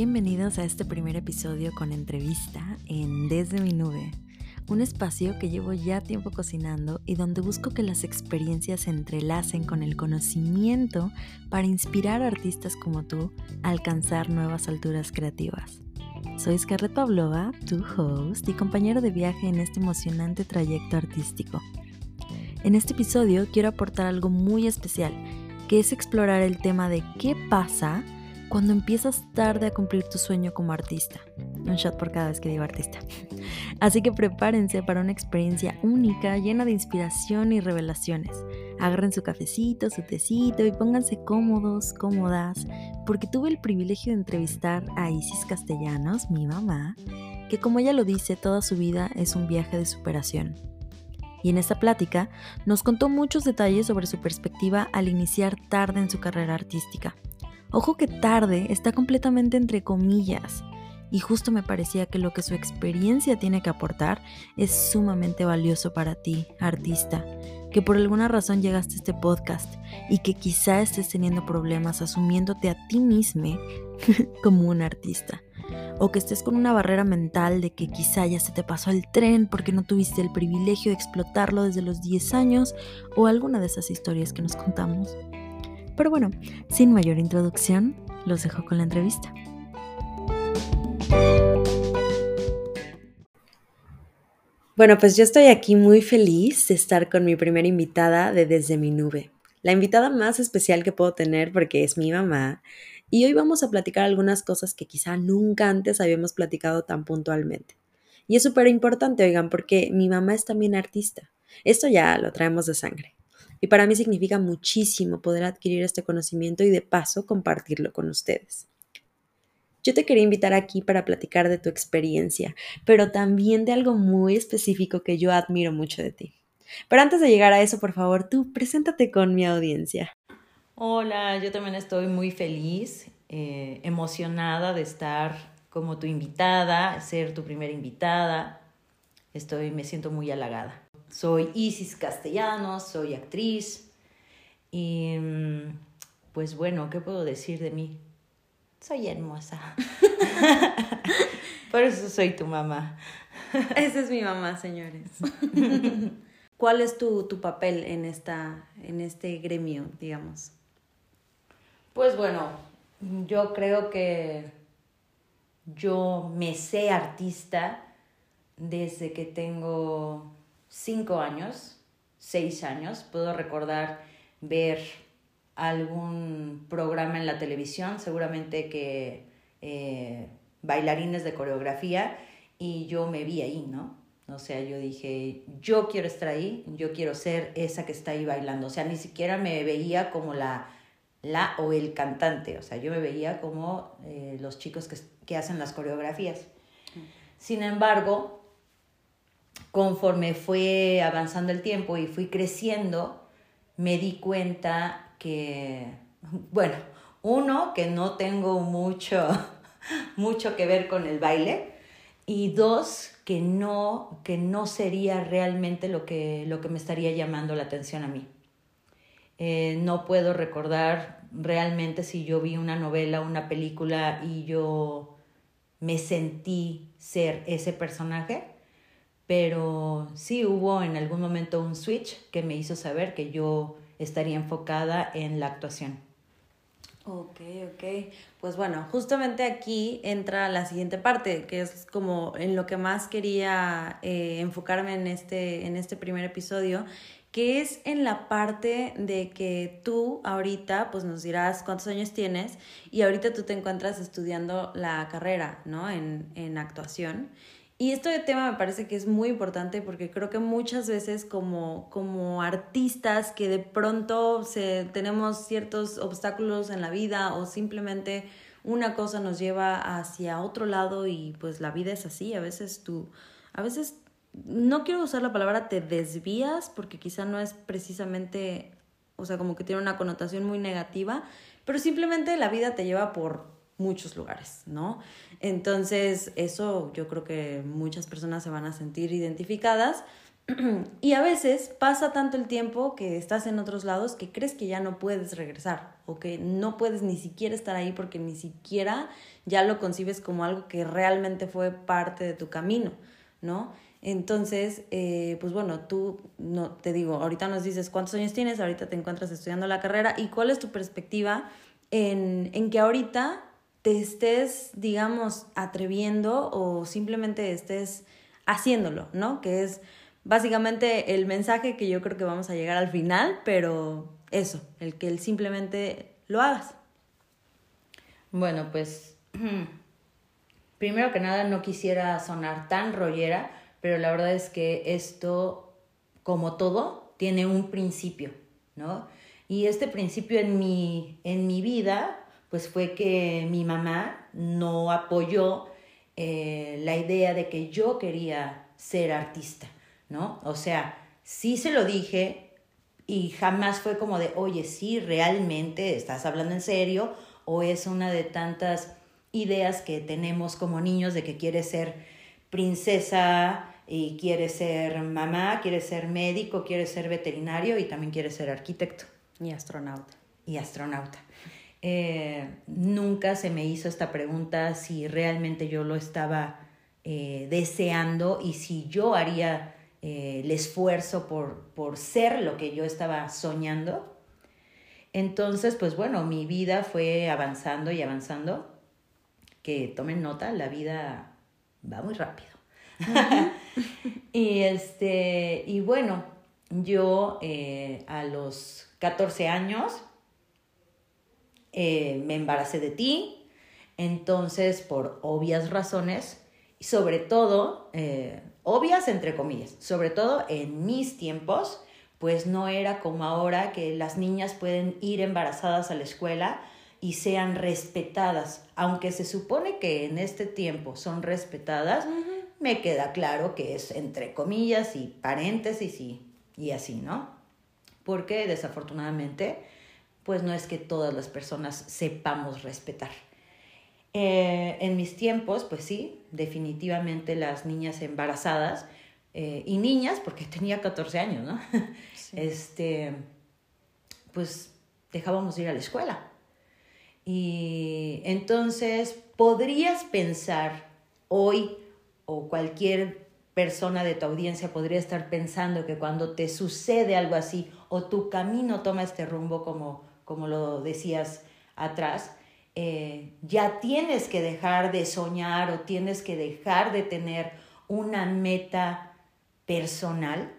Bienvenidos a este primer episodio con entrevista en Desde mi nube, un espacio que llevo ya tiempo cocinando y donde busco que las experiencias se entrelacen con el conocimiento para inspirar a artistas como tú a alcanzar nuevas alturas creativas. Soy Scarlett Pavlova, tu host y compañero de viaje en este emocionante trayecto artístico. En este episodio quiero aportar algo muy especial, que es explorar el tema de qué pasa cuando empiezas tarde a cumplir tu sueño como artista. Un shot por cada vez que digo artista. Así que prepárense para una experiencia única, llena de inspiración y revelaciones. Agarren su cafecito, su tecito y pónganse cómodos, cómodas, porque tuve el privilegio de entrevistar a Isis Castellanos, mi mamá, que como ella lo dice, toda su vida es un viaje de superación. Y en esta plática nos contó muchos detalles sobre su perspectiva al iniciar tarde en su carrera artística Ojo que tarde está completamente entre comillas. Y justo me parecía que lo que su experiencia tiene que aportar es sumamente valioso para ti, artista, que por alguna razón llegaste a este podcast y que quizá estés teniendo problemas asumiéndote a ti mismo como un artista. O que estés con una barrera mental de que quizá ya se te pasó el tren porque no tuviste el privilegio de explotarlo desde los 10 años o alguna de esas historias que nos contamos. Pero bueno, sin mayor introducción, los dejo con la entrevista. Bueno, pues yo estoy aquí muy feliz de estar con mi primera invitada de Desde mi nube. La invitada más especial que puedo tener porque es mi mamá. Y hoy vamos a platicar algunas cosas que quizá nunca antes habíamos platicado tan puntualmente. Y es súper importante, oigan, porque mi mamá es también artista. Esto ya lo traemos de sangre. Y para mí significa muchísimo poder adquirir este conocimiento y de paso compartirlo con ustedes. Yo te quería invitar aquí para platicar de tu experiencia, pero también de algo muy específico que yo admiro mucho de ti. Pero antes de llegar a eso, por favor, tú preséntate con mi audiencia. Hola, yo también estoy muy feliz, eh, emocionada de estar como tu invitada, ser tu primera invitada. Estoy, me siento muy halagada. Soy Isis Castellanos, soy actriz y mm, pues bueno, ¿qué puedo decir de mí? Soy hermosa. Por eso soy tu mamá. Esa es mi mamá, señores. ¿Cuál es tu, tu papel en, esta, en este gremio, digamos? Pues bueno, yo creo que yo me sé artista desde que tengo cinco años, seis años, puedo recordar ver algún programa en la televisión, seguramente que eh, bailarines de coreografía, y yo me vi ahí, ¿no? O sea, yo dije, yo quiero estar ahí, yo quiero ser esa que está ahí bailando. O sea, ni siquiera me veía como la, la o el cantante, o sea, yo me veía como eh, los chicos que, que hacen las coreografías. Sin embargo, conforme fue avanzando el tiempo y fui creciendo, me di cuenta que, bueno, uno, que no tengo mucho, mucho que ver con el baile, y dos, que no, que no sería realmente lo que, lo que me estaría llamando la atención a mí. Eh, no puedo recordar realmente si yo vi una novela, una película y yo me sentí ser ese personaje pero sí hubo en algún momento un switch que me hizo saber que yo estaría enfocada en la actuación. Ok, ok. Pues bueno, justamente aquí entra la siguiente parte, que es como en lo que más quería eh, enfocarme en este, en este primer episodio, que es en la parte de que tú ahorita, pues nos dirás cuántos años tienes y ahorita tú te encuentras estudiando la carrera, ¿no? En, en actuación. Y este tema me parece que es muy importante porque creo que muchas veces como, como artistas que de pronto se, tenemos ciertos obstáculos en la vida o simplemente una cosa nos lleva hacia otro lado y pues la vida es así, a veces tú, a veces no quiero usar la palabra te desvías porque quizá no es precisamente, o sea, como que tiene una connotación muy negativa, pero simplemente la vida te lleva por muchos lugares, ¿no? Entonces, eso yo creo que muchas personas se van a sentir identificadas, y a veces pasa tanto el tiempo que estás en otros lados que crees que ya no puedes regresar o que no puedes ni siquiera estar ahí porque ni siquiera ya lo concibes como algo que realmente fue parte de tu camino, ¿no? Entonces, eh, pues bueno, tú, no, te digo, ahorita nos dices cuántos años tienes, ahorita te encuentras estudiando la carrera y cuál es tu perspectiva en, en que ahorita te estés, digamos, atreviendo o simplemente estés haciéndolo, ¿no? Que es básicamente el mensaje que yo creo que vamos a llegar al final, pero eso, el que él simplemente lo hagas. Bueno, pues primero que nada no quisiera sonar tan rollera, pero la verdad es que esto, como todo, tiene un principio, ¿no? Y este principio en mi, en mi vida, pues fue que mi mamá no apoyó eh, la idea de que yo quería ser artista, ¿no? O sea, sí se lo dije y jamás fue como de, oye, sí, realmente estás hablando en serio o es una de tantas ideas que tenemos como niños de que quieres ser princesa y quieres ser mamá, quieres ser médico, quieres ser veterinario y también quieres ser arquitecto. Y astronauta. Y astronauta. Eh, nunca se me hizo esta pregunta si realmente yo lo estaba eh, deseando y si yo haría eh, el esfuerzo por, por ser lo que yo estaba soñando. Entonces, pues bueno, mi vida fue avanzando y avanzando. Que tomen nota, la vida va muy rápido. y este, y bueno, yo a los 14 años eh, me embaracé de ti, entonces por obvias razones, y sobre todo, eh, obvias entre comillas, sobre todo en mis tiempos, pues no era como ahora que las niñas pueden ir embarazadas a la escuela y sean respetadas, aunque se supone que en este tiempo son respetadas, me queda claro que es entre comillas y paréntesis y, y así, ¿no? Porque desafortunadamente pues no es que todas las personas sepamos respetar. Eh, en mis tiempos, pues sí, definitivamente las niñas embarazadas eh, y niñas, porque tenía 14 años, ¿no? Este, pues dejábamos ir a la escuela. Y entonces podrías pensar hoy o cualquier persona de tu audiencia podría estar pensando que cuando te sucede algo así o tu camino toma este rumbo como como lo decías atrás, eh, ya tienes que dejar de soñar o tienes que dejar de tener una meta personal.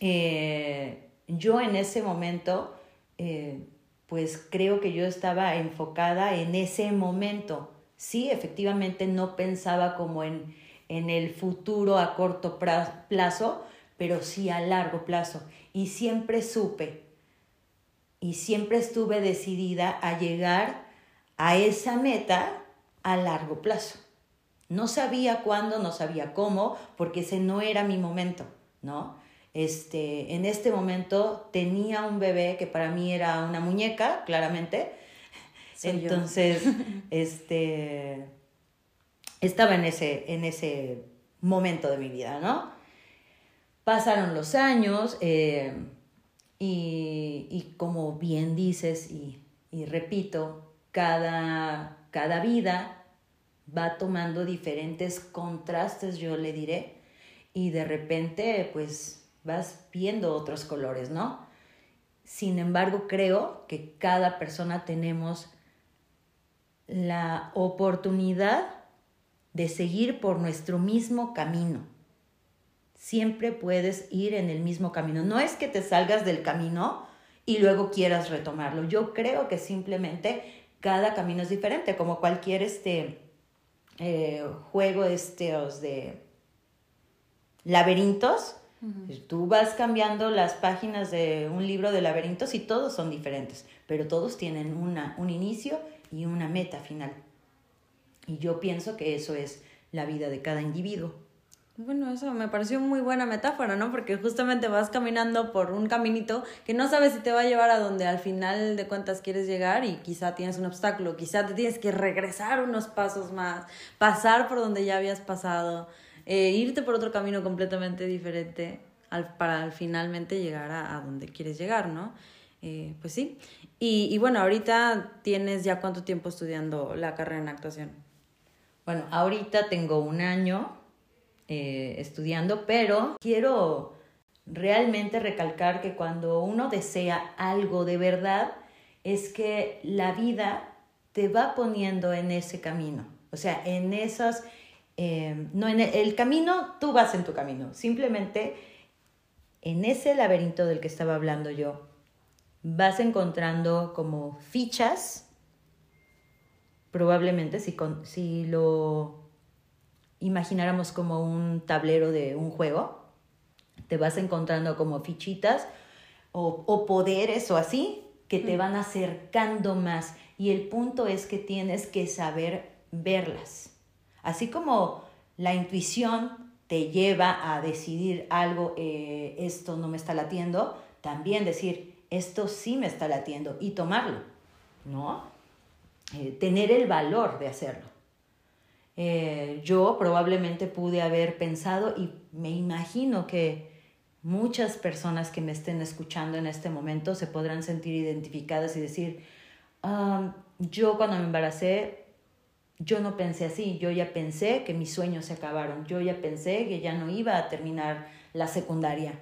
Eh, yo en ese momento, eh, pues creo que yo estaba enfocada en ese momento. Sí, efectivamente no pensaba como en, en el futuro a corto plazo, pero sí a largo plazo. Y siempre supe y siempre estuve decidida a llegar a esa meta a largo plazo. No sabía cuándo, no sabía cómo, porque ese no era mi momento, ¿no? Este, en este momento tenía un bebé que para mí era una muñeca, claramente. Entonces, este, estaba en ese, en ese momento de mi vida, ¿no? Pasaron los años, eh, y, como bien dices y, repito, cada, cada vida va tomando diferentes contrastes, yo le diré, y de repente pues vas viendo otros colores, ¿no? Sin embargo, creo que cada persona tenemos la oportunidad de seguir por nuestro mismo camino siempre puedes ir en el mismo camino. No es que te salgas del camino y luego quieras retomarlo. Yo creo que simplemente cada camino es diferente, como cualquier este, eh, juego este, de laberintos. Tú vas cambiando las páginas de un libro de laberintos y todos son diferentes, pero todos tienen una, un inicio y una meta final. Y yo pienso que eso es la vida de cada individuo. Bueno, eso me pareció muy buena metáfora, ¿no? Porque justamente vas caminando por un caminito que no sabes si te va a llevar a donde al final de cuentas quieres llegar y quizá tienes un obstáculo, quizá te tienes que regresar unos pasos más, pasar por donde ya habías pasado. eh, irte por otro camino completamente diferente para finalmente llegar a, donde quieres llegar, ¿no? Eh, pues sí. Y, y, bueno, ahorita tienes ya cuánto tiempo estudiando la carrera en actuación. Bueno, ahorita tengo un año eh, estudiando, pero quiero realmente recalcar que cuando uno desea algo de verdad, es que la vida te va poniendo en ese camino. O sea, en esas, eh, no en el, camino, tú vas en tu camino. Simplemente en ese laberinto del que estaba hablando yo, vas encontrando como fichas, probablemente si, si lo imagináramos como un tablero de un juego, te vas encontrando como fichitas o, o poderes o así que te van acercando más. Y el punto es que tienes que saber verlas. Así como la intuición te lleva a decidir algo, eh, esto no me está latiendo, también decir, esto sí me está latiendo y tomarlo, ¿no? Eh, tener el valor de hacerlo. Eh, yo probablemente pude haber pensado y me imagino que muchas personas que me estén escuchando en este momento se podrán sentir identificadas y decir, yo cuando me embaracé yo no pensé así, yo ya pensé que mis sueños se acabaron, yo ya pensé que ya no iba a terminar la secundaria,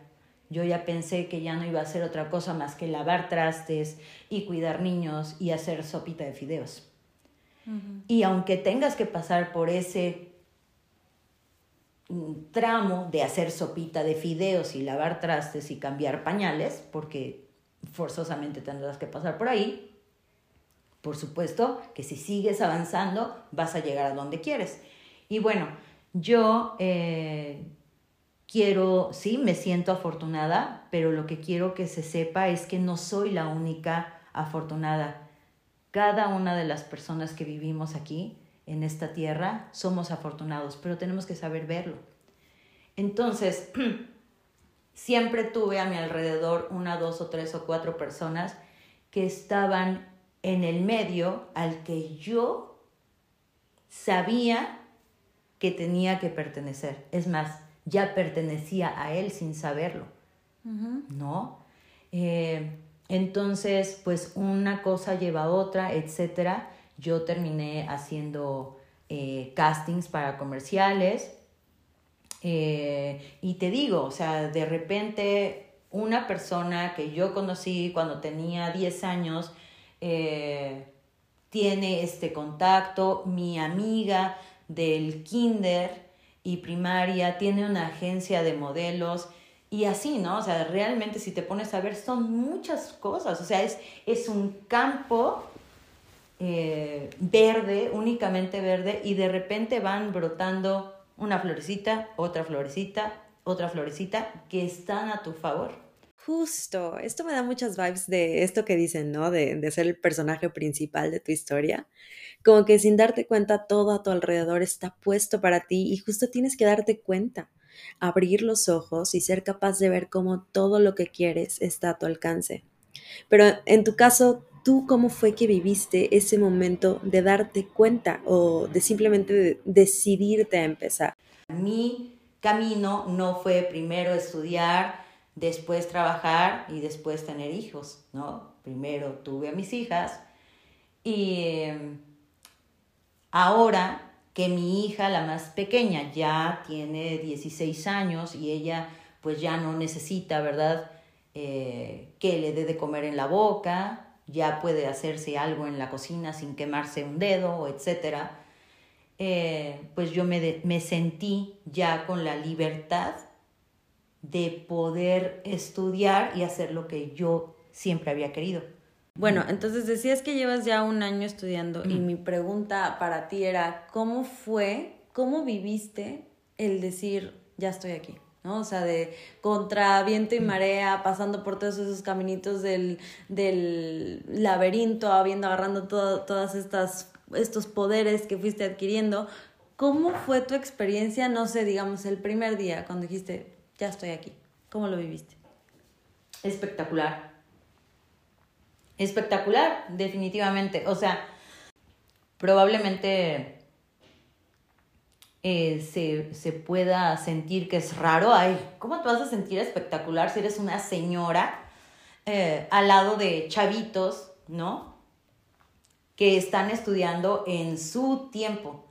yo ya pensé que ya no iba a hacer otra cosa más que lavar trastes y cuidar niños y hacer sopita de fideos. Y aunque tengas que pasar por ese mm, tramo de hacer sopita de fideos y lavar trastes y cambiar pañales, porque forzosamente tendrás que pasar por ahí, por supuesto que si sigues avanzando vas a llegar a donde quieres. Y bueno, yo eh, quiero, sí, me siento afortunada, pero lo que quiero que se sepa es que no soy la única afortunada. Cada una de las personas que vivimos aquí, en esta tierra, somos afortunados, pero tenemos que saber verlo. Entonces, siempre tuve a mi alrededor una, dos o tres o cuatro personas que estaban en el medio al que yo sabía que tenía que pertenecer. Es más, ya pertenecía a él sin saberlo, ¿no? Eh, entonces, pues una cosa lleva a otra, etcétera. Yo terminé haciendo eh, castings para comerciales. Eh, y te digo, o sea, de repente una persona que yo conocí cuando tenía 10 años, eh, tiene este contacto, mi amiga del kinder y primaria tiene una agencia de modelos y así, ¿no? O sea, realmente si te pones a ver son muchas cosas, o sea, es, es un campo eh, verde, únicamente verde, y de repente van brotando una florecita, otra florecita, otra florecita, que están a tu favor. Justo, esto me da muchas vibes de esto que dicen, ¿no? De, de, ser el personaje principal de tu historia. Como que sin darte cuenta todo a tu alrededor está puesto para ti y justo tienes que darte cuenta, abrir los ojos y ser capaz de ver cómo todo lo que quieres está a tu alcance. Pero en tu caso, ¿tú cómo fue que viviste ese momento de darte cuenta o de simplemente decidirte a empezar? Mi camino no fue primero estudiar después trabajar y después tener hijos, ¿no? Primero tuve a mis hijas y em, ahora que mi hija, la más pequeña, ya tiene 16 años y ella pues ya no necesita, ¿verdad? Eh, que le dé de comer en la boca, ya puede hacerse algo en la cocina sin quemarse un dedo, etcétera. Eh, pues yo me, me sentí ya con la libertad de poder estudiar y hacer lo que yo siempre había querido. Bueno, entonces decías que llevas ya un año estudiando y mi pregunta para ti era, ¿cómo fue, cómo viviste el decir, ya estoy aquí? ¿no? O sea, de contra viento y marea, pasando por todos esos caminitos del, del laberinto, habiendo agarrando todos estas estos poderes que fuiste adquiriendo. ¿Cómo fue tu experiencia, no sé, digamos, el primer día cuando dijiste, ya estoy aquí. ¿Cómo lo viviste? Espectacular. Espectacular, definitivamente. O sea, probablemente eh, se, se, pueda sentir que es raro. Ay, ¿cómo te vas a sentir espectacular si eres una señora eh, al lado de chavitos, ¿no? Que están estudiando en su tiempo.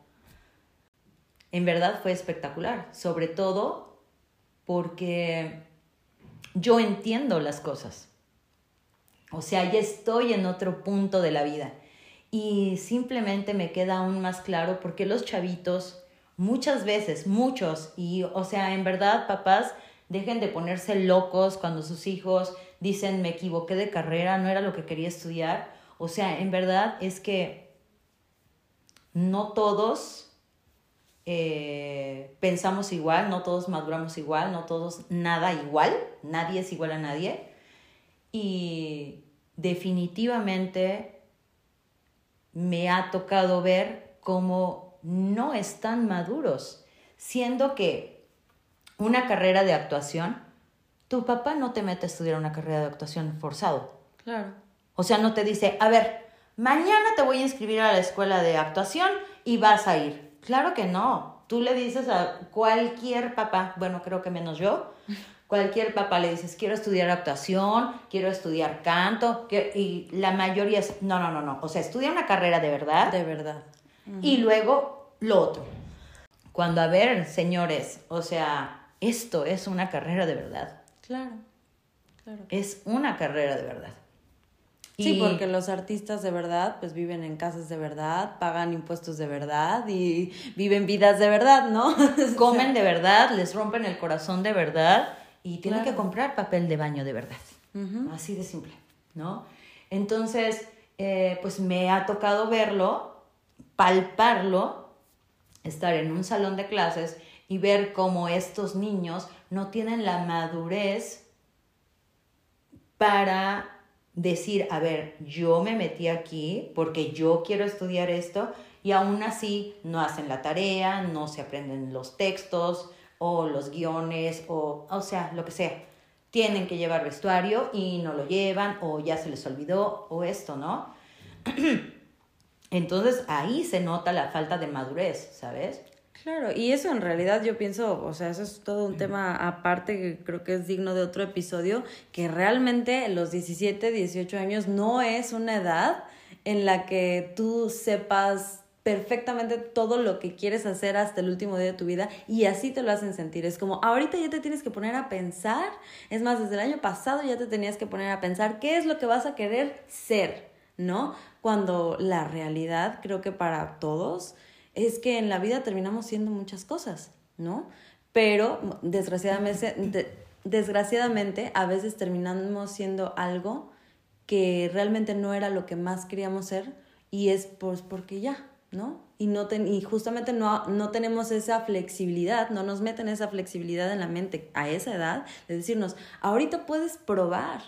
En verdad fue espectacular, sobre todo porque yo entiendo las cosas. O sea, ya estoy en otro punto de la vida. Y simplemente me queda aún más claro porque los chavitos muchas veces, muchos, y o sea, en verdad, papás, dejen de ponerse locos cuando sus hijos dicen me equivoqué de carrera, no era lo que quería estudiar. O sea, en verdad es que no todos eh, pensamos igual, no todos maduramos igual, no todos nada igual, nadie es igual a nadie. Y definitivamente me ha tocado ver cómo no están maduros, siendo que una carrera de actuación, tu papá no te mete a estudiar una carrera de actuación forzado. Claro. O sea, no te dice, a ver, mañana te voy a inscribir a la escuela de actuación y vas a ir. Claro que no. Tú le dices a cualquier papá, bueno, creo que menos yo, cualquier papá le dices, quiero estudiar actuación, quiero estudiar canto, y la mayoría es, no, no, no, no. O sea, estudia una carrera de verdad. De verdad. Y luego lo otro. Cuando, a ver, señores, o sea, esto es una carrera de verdad. Claro, claro. Es una carrera de verdad. Sí, porque los artistas de verdad, pues viven en casas de verdad, pagan impuestos de verdad y viven vidas de verdad, ¿no? Comen de verdad, les rompen el corazón de verdad y tienen que comprar papel de baño de verdad. Así de simple, ¿no? Entonces, eh, pues me ha tocado verlo, palparlo estar en un salón de clases y ver cómo estos niños no tienen la madurez para decir, a ver, yo me metí aquí porque yo quiero estudiar esto y aún así no hacen la tarea, no se aprenden los textos o los guiones o, o sea, lo que sea. Tienen que llevar vestuario y no lo llevan o ya se les olvidó o esto, ¿no? Entonces ahí se nota la falta de madurez, ¿sabes? Claro, y eso en realidad yo pienso, o sea, eso es todo un tema aparte que creo que es digno de otro episodio, que realmente los 17, 18 años no es una edad en la que tú sepas perfectamente todo lo que quieres hacer hasta el último día de tu vida y así te lo hacen sentir. Es como, ahorita ya te tienes que poner a pensar, es más, desde el año pasado ya te tenías que poner a pensar qué es lo que vas a querer ser, ¿no? cuando la realidad creo que para todos es que en la vida terminamos siendo muchas cosas, ¿no? Pero desgraciadamente, desgraciadamente a veces terminamos siendo algo que realmente no era lo que más queríamos ser y es pues porque ya, ¿no? Y, no y justamente no, no tenemos esa flexibilidad, no nos meten esa flexibilidad en la mente a esa edad de decirnos, ahorita puedes probar,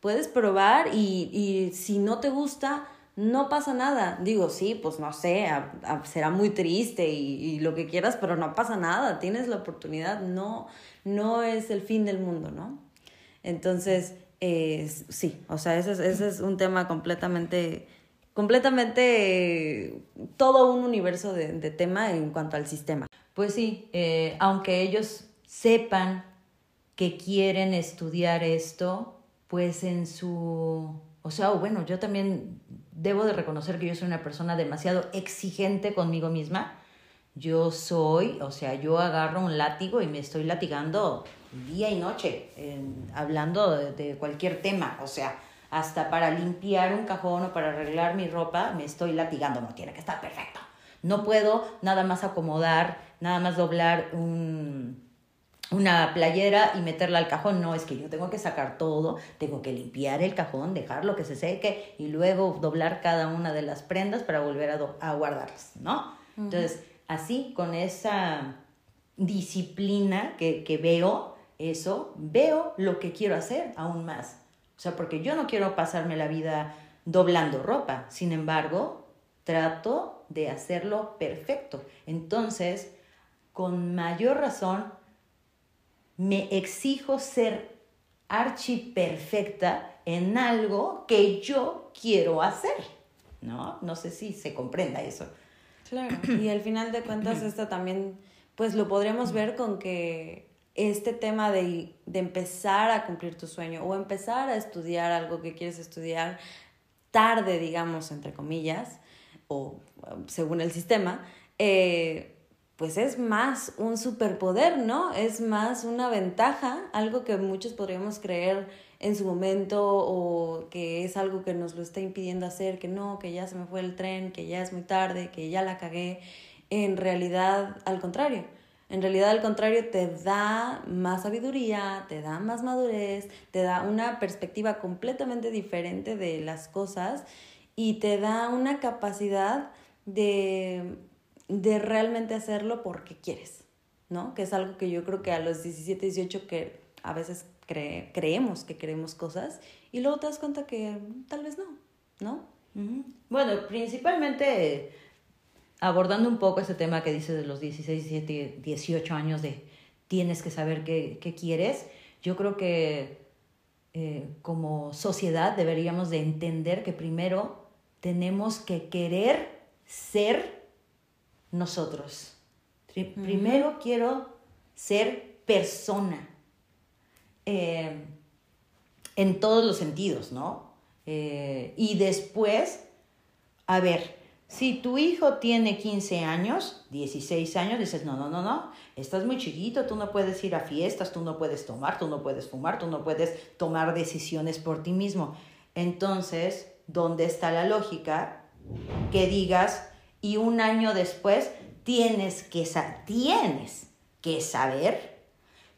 puedes probar y, y si no te gusta, no pasa nada. Digo, sí, pues no sé, será muy triste y, lo que quieras, pero no pasa nada, tienes la oportunidad, no, no es el fin del mundo, ¿no? Entonces, sí, o sea, ese es, ese es un tema completamente, completamente, todo un universo de, tema en cuanto al sistema. Pues sí, eh, aunque ellos sepan que quieren estudiar esto, pues en su, o sea, bueno, yo también debo de reconocer que yo soy una persona demasiado exigente conmigo misma. Yo soy, o sea, yo agarro un látigo y me estoy latigando día y noche, hablando de, cualquier tema, o sea, hasta para limpiar un cajón o para arreglar mi ropa, me estoy latigando, no tiene que estar perfecto. No puedo nada más acomodar, nada más doblar un, una playera y meterla al cajón. No, es que yo tengo que sacar todo, tengo que limpiar el cajón, dejarlo que se seque y luego doblar cada una de las prendas para volver a, guardarlas, ¿no? Entonces, así, con esa disciplina que, que veo eso, veo lo que quiero hacer aún más. O sea, porque yo no quiero pasarme la vida doblando ropa, sin embargo, trato de hacerlo perfecto. Entonces, con mayor razón, me exijo ser archiperfecta en algo que yo quiero hacer, ¿no? No sé si se comprenda eso. Claro, y al final de cuentas esto también, pues lo podríamos ver con que este tema de, de empezar a cumplir tu sueño o empezar a estudiar algo que quieres estudiar tarde, digamos, entre comillas, o según el sistema, eh, pues es más un superpoder, ¿no? Es más una ventaja, algo que muchos podríamos creer en su momento o que es algo que nos lo está impidiendo hacer, que no, que ya se me fue el tren, que ya es muy tarde, que ya la cagué. En realidad, al contrario. En realidad, al contrario, te da más sabiduría, te da más madurez, te da una perspectiva completamente diferente de las cosas y te da una capacidad de de realmente hacerlo porque quieres, ¿no? Que es algo que yo creo que a los 17, 18 que a veces creemos que queremos cosas y luego te das cuenta que tal vez no, ¿no? Bueno, principalmente abordando un poco ese tema que dices de los 16, 17, 18 años de tienes que saber qué, quieres, yo creo que eh, como sociedad deberíamos de entender que primero tenemos que querer ser nosotros. Primero quiero ser persona. Eh, en todos los sentidos, ¿no? Eh, y después, a ver, si tu hijo tiene 15 años, 16 años, dices, no, no, no, no, estás muy chiquito, tú no puedes ir a fiestas, tú no puedes tomar, tú no puedes fumar, tú no puedes tomar decisiones por ti mismo. Entonces, ¿dónde está la lógica? Que digas, y un año después tienes que, tienes que saber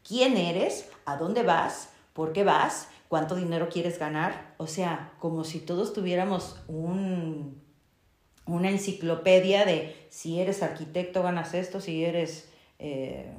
quién eres, a dónde vas, por qué vas, cuánto dinero quieres ganar. O sea, como si todos tuviéramos un, una enciclopedia de si eres arquitecto ganas esto, si eres eh,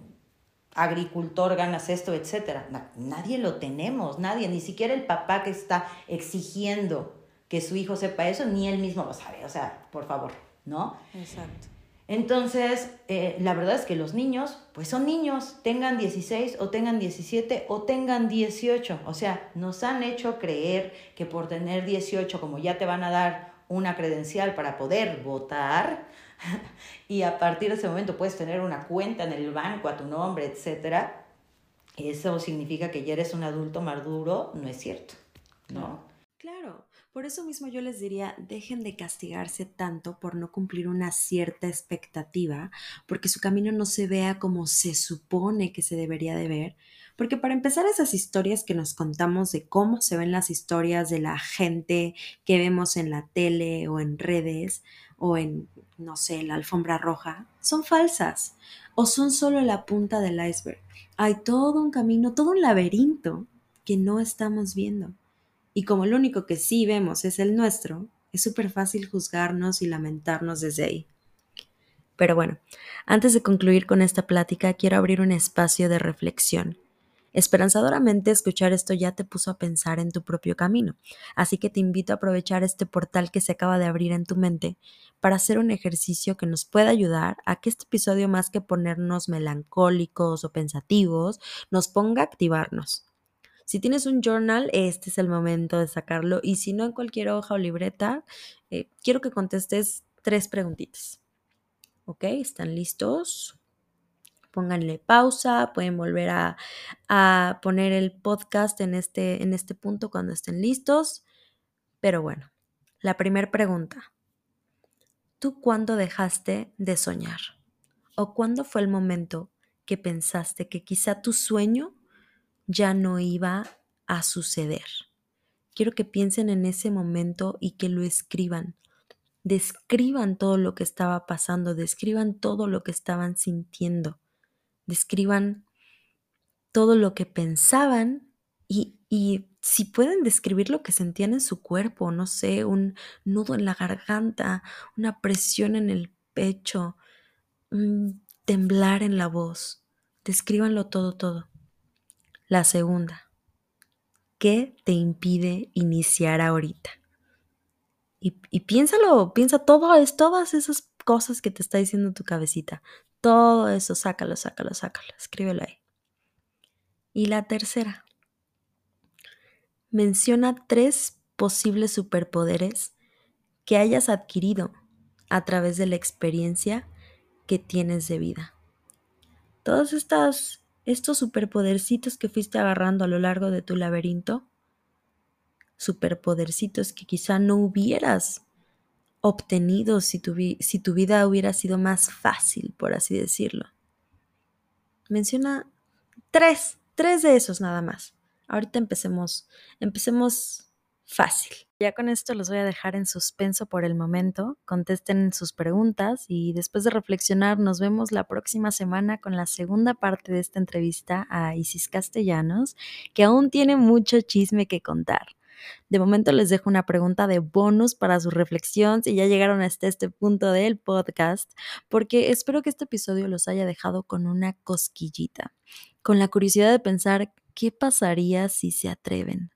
agricultor ganas esto, etc. nadie lo tenemos, nadie, ni siquiera el papá que está exigiendo que su hijo sepa eso, ni él mismo lo sabe. O sea, por favor. ¿no? Exacto. Entonces, eh, la verdad es que los niños, pues son niños, tengan 16 o tengan 17 o tengan 18. O sea, nos han hecho creer que por tener 18, como ya te van a dar una credencial para poder votar, y a partir de ese momento puedes tener una cuenta en el banco a tu nombre, etc. Eso significa que ya eres un adulto maduro, no es cierto, ¿no? Claro. Por eso mismo yo les diría, dejen de castigarse tanto por no cumplir una cierta expectativa, porque su camino no se vea como se supone que se debería de ver. Porque para empezar esas historias que nos contamos de cómo se ven las historias de la gente que vemos en la tele o en redes o en, no sé, la alfombra roja, son falsas o son solo la punta del iceberg. Hay todo un camino, todo un laberinto que no estamos viendo. Y como lo único que sí vemos es el nuestro, es súper fácil juzgarnos y lamentarnos desde ahí. Pero bueno, antes de concluir con esta plática, quiero abrir un espacio de reflexión. Esperanzadoramente escuchar esto ya te puso a pensar en tu propio camino, así que te invito a aprovechar este portal que se acaba de abrir en tu mente para hacer un ejercicio que nos pueda ayudar a que este episodio más que ponernos melancólicos o pensativos, nos ponga a activarnos, si tienes un journal, este es el momento de sacarlo y si no en cualquier hoja o libreta, eh, quiero que contestes tres preguntitas. ¿Ok? ¿Están listos? Pónganle pausa, pueden volver a, a poner el podcast en este, en este punto cuando estén listos. Pero bueno, la primera pregunta. ¿Tú cuándo dejaste de soñar? ¿O cuándo fue el momento que pensaste que quizá tu sueño ya no iba a suceder. Quiero que piensen en ese momento y que lo escriban. Describan todo lo que estaba pasando, describan todo lo que estaban sintiendo, describan todo lo que pensaban y, y si pueden describir lo que sentían en su cuerpo, no sé, un nudo en la garganta, una presión en el pecho, temblar en la voz, descríbanlo todo, todo. La segunda, ¿qué te impide iniciar ahorita? Y, piénsalo, piensa todo, es, todas esas cosas que te está diciendo tu cabecita. Todo eso, sácalo, sácalo, sácalo, escríbelo ahí. Y la tercera, menciona tres posibles superpoderes que hayas adquirido a través de la experiencia que tienes de vida. Todos estas, estos superpodercitos que fuiste agarrando a lo largo de tu laberinto, superpodercitos que quizá no hubieras obtenido si tu, si tu vida hubiera sido más fácil, por así decirlo. Menciona tres, tres de esos nada más. Ahorita empecemos, empecemos fácil. Ya con esto los voy a dejar en suspenso por el momento. Contesten sus preguntas y después de reflexionar nos vemos la próxima semana con la segunda parte de esta entrevista a Isis Castellanos, que aún tiene mucho chisme que contar. De momento les dejo una pregunta de bonus para su reflexión si ya llegaron hasta este punto del podcast, porque espero que este episodio los haya dejado con una cosquillita, con la curiosidad de pensar qué pasaría si se atreven.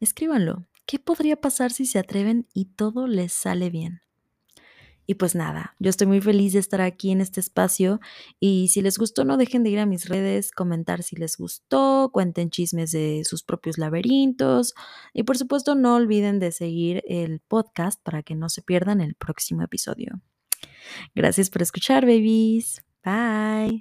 Escríbanlo, ¿qué podría pasar si se atreven y todo les sale bien? Y pues nada, yo estoy muy feliz de estar aquí en este espacio y si les gustó no dejen de ir a mis redes, comentar si les gustó, cuenten chismes de sus propios laberintos y por supuesto no olviden de seguir el podcast para que no se pierdan el próximo episodio. Gracias por escuchar, babies. Bye.